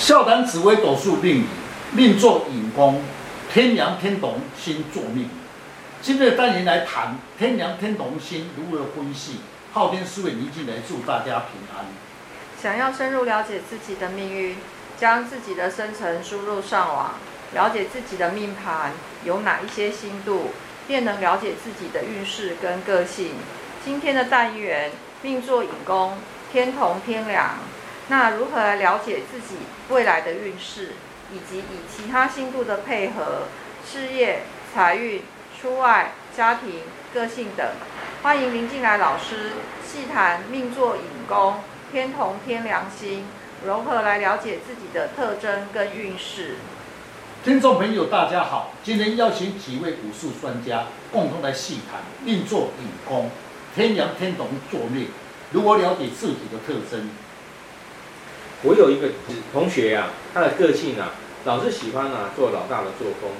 笑谈紫微斗数命理，命作引宫，天梁天同星作命。今日单元来谈天梁天同星如何分析。昊天书院一进来祝大家平安。想要深入了解自己的命运，将自己的生辰输入上网，了解自己的命盘有哪一些星度，便能了解自己的运势跟个性。今天的单元命作引宫，天同天梁。那如何来了解自己未来的运势，以及以其他星度的配合，事业、财运、出外、家庭、个性等？欢迎林进来老师细谈命坐寅宫、天同天梁星，如何来了解自己的特征跟运势。听众朋友，大家好，今天邀请几位武术专家共同来细谈命坐寅宫、天梁天同作命，如何了解自己的特征。我有一个同学、啊，他的个性啊，老是喜欢啊做老大的作风。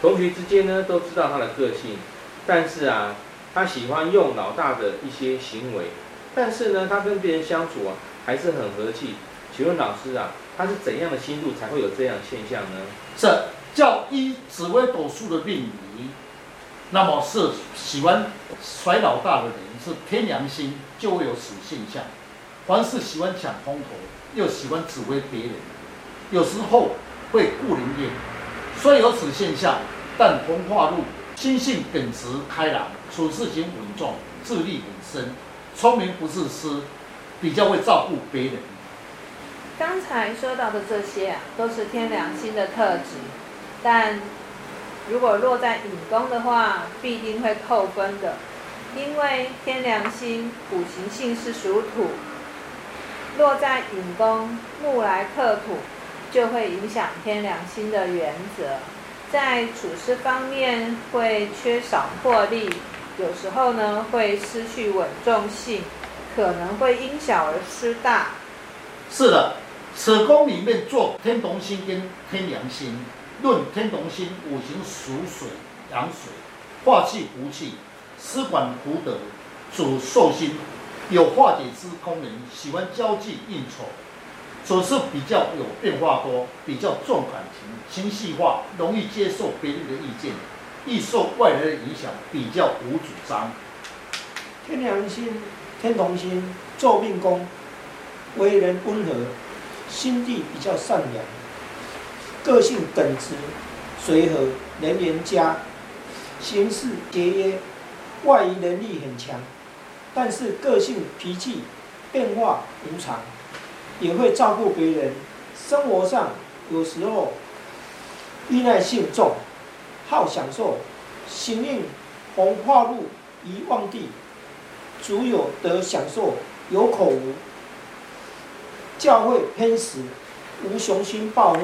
同学之间呢都知道他的个性，但是啊，他喜欢用老大的一些行为，但是呢，他跟别人相处啊还是很和气。请问老师啊，他是怎样的星度才会有这样现象呢？是叫一紫微斗数的命理，那么是喜欢甩老大的人是天阳星，就会有此现象。凡是喜欢抢风头。又喜欢指挥别人，有时候会顾人怨，虽有此现象，但红化禄心性耿直开朗，处事情稳重，智力很深，聪明不自私，比较会照顾别人。刚才说到的这些啊，都是天梁星的特质，但如果落在引宫的话，必定会扣分的，因为天梁星五行性是属土。落在寅宫，木来克土，就会影响天梁星的原则。在处事方面会缺少魄力，有时候呢会失去稳重性，可能会因小而失大。是的，此宫里面坐天同星跟天梁星，论天同星五行属水，阳水，化气福气，司管福德，主寿星。有化解之功能，喜欢交际应酬，处事比较有变化多，比较重感情，情绪化，容易接受别人的意见，易受外来的影响，比较无主张。天梁星、天同星坐命宫，为人温和，心地比较善良，个性耿直、随和、人缘佳，行事节约，外移能力很强。但是个性脾气变化无常，也会照顾别人。生活上有时候依赖性重，好享受。行运红化禄宜旺地，主有得享受，有口无。教会偏食，无雄心抱负。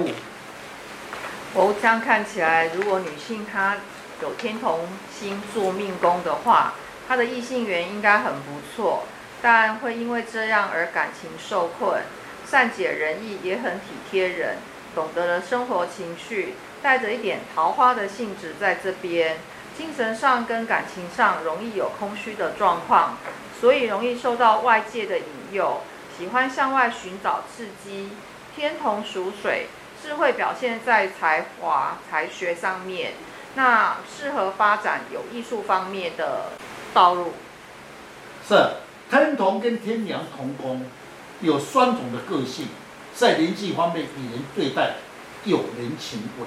哦，这样看起来，如果女性她有天同星做命宫的话。他的异性缘应该很不错，但会因为这样而感情受困。善解人意，也很体贴人，懂得了生活情趣，带着一点桃花的性质在这边。精神上跟感情上容易有空虚的状况，所以容易受到外界的引诱，喜欢向外寻找刺激。天同属水，智慧表现在才华、才学上面，那适合发展有艺术方面的。道路是天同跟天梁同宫，有双重的个性，在人际方面与人对待有人情味，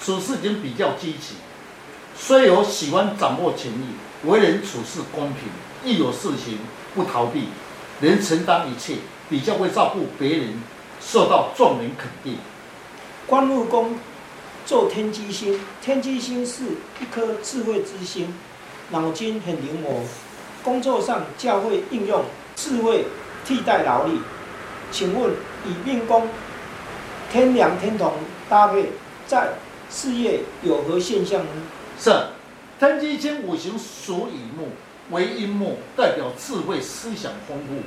处事情比较积极，虽有喜欢掌握权力，为人处事公平，一有事情不逃避，能承担一切，比较会照顾别人，受到众人肯定。官禄宫坐天机星，天机星是一颗智慧之星。脑筋很灵活，工作上较会应用智慧替代劳力。请问以命宫天梁天同搭配，在事业有何现象呢？是天机星五行属乙木，为阴木，代表智慧思想丰富，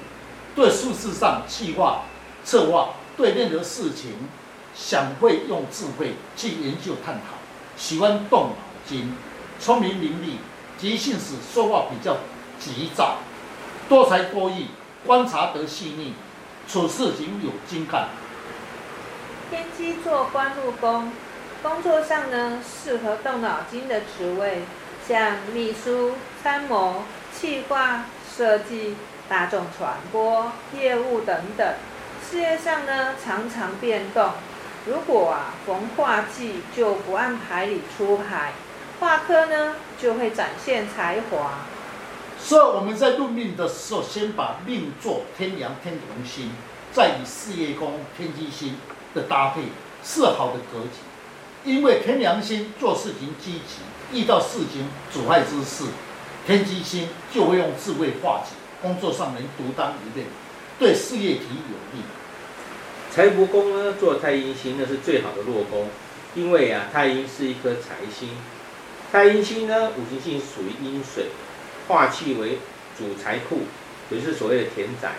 对数字上计划策划，对任何事情想会用智慧去研究探讨，喜欢动脑筋，聪明伶俐。急性子，说话比较急躁，多才多艺，观察得细腻，处事情有精干。天机做官禄宫，工作上呢适合动脑筋的职位，像秘书、参谋、企划、设计、大众传播、业务等等。事业上呢常常变动，如果啊逢化忌就不按牌理出牌，化科呢就会展现才华。所以我们在论命的时候，先把命做天梁天同星，再以事业宫天机星的搭配是好的格局。因为天梁星做事情积极，遇到事情阻碍之事，天机星就会用智慧化解，工作上能独当一面，对事业体有利。财帛宫呢，做太阴星那是最好的落宫，因为啊，太阴是一颗财星，太阴星呢，五行性属于阴水。化气为主财库，也就是所谓的田宅。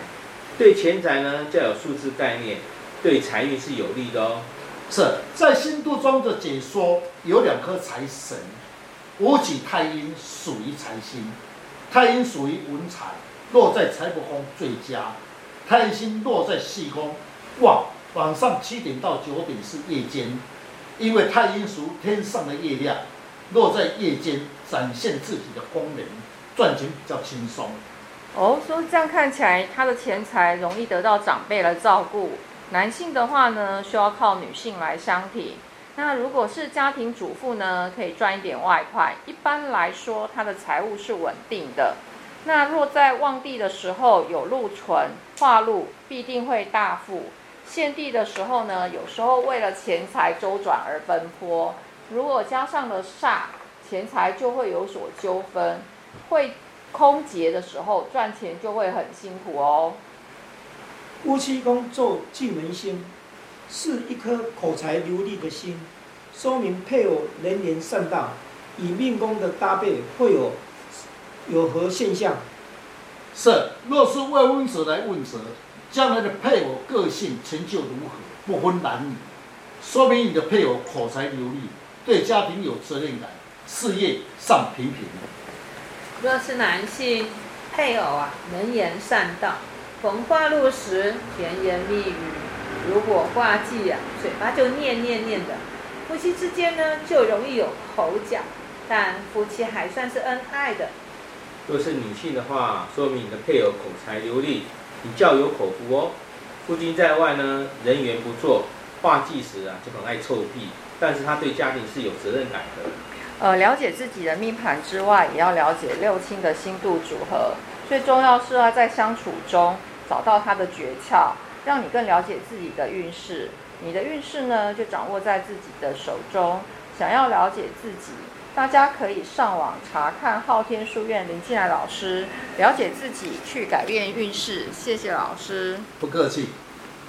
对钱财呢，较有数字概念，对财运是有利的哦。是在新都中的解说有两颗财神，五己太阴属于财星，太阴属于文财，落在财帛宫最佳。太阴星落在戌宫，哇，晚上七点到九点是夜间，因为太阴属天上的月亮，落在夜间展现自己的功能。赚钱比较轻松哦，所以这样看起来，他的钱财容易得到长辈来照顾。男性的话呢，需要靠女性来相挺。那如果是家庭主妇呢，可以赚一点外快。一般来说，他的财务是稳定的。那若在旺地的时候有禄存化禄，必定会大富。献地的时候呢，有时候为了钱财周转而奔波。如果加上了煞，钱财就会有所纠纷。会空劫的时候，赚钱就会很辛苦哦。夫妻宫坐巨门星，是一颗口才流利的心，说明配偶能言善道。与命宫的搭配会有有何现象？是，若是未婚者来问责，将来的配偶个性成就如何？不分男女，说明你的配偶口才流利，对家庭有责任感，事业上平平。若是男性配偶啊，能言善道，逢话路时甜言蜜语；如果化忌啊，嘴巴就念念念的，夫妻之间呢就容易有口角，但夫妻还算是恩爱的。若是女性的话，说明你的配偶口才流利，你较有口福哦。夫君在外呢，人缘不错，化忌时啊就很爱臭屁，但是他对家庭是有责任感的。呃，了解自己的命盘之外，也要了解六亲的星度组合。最重要是要在相处中找到他的诀窍，让你更了解自己的运势。你的运势呢，就掌握在自己的手中。想要了解自己，大家可以上网查看昊天书院林静来老师，了解自己，去改变运势。谢谢老师，不客气。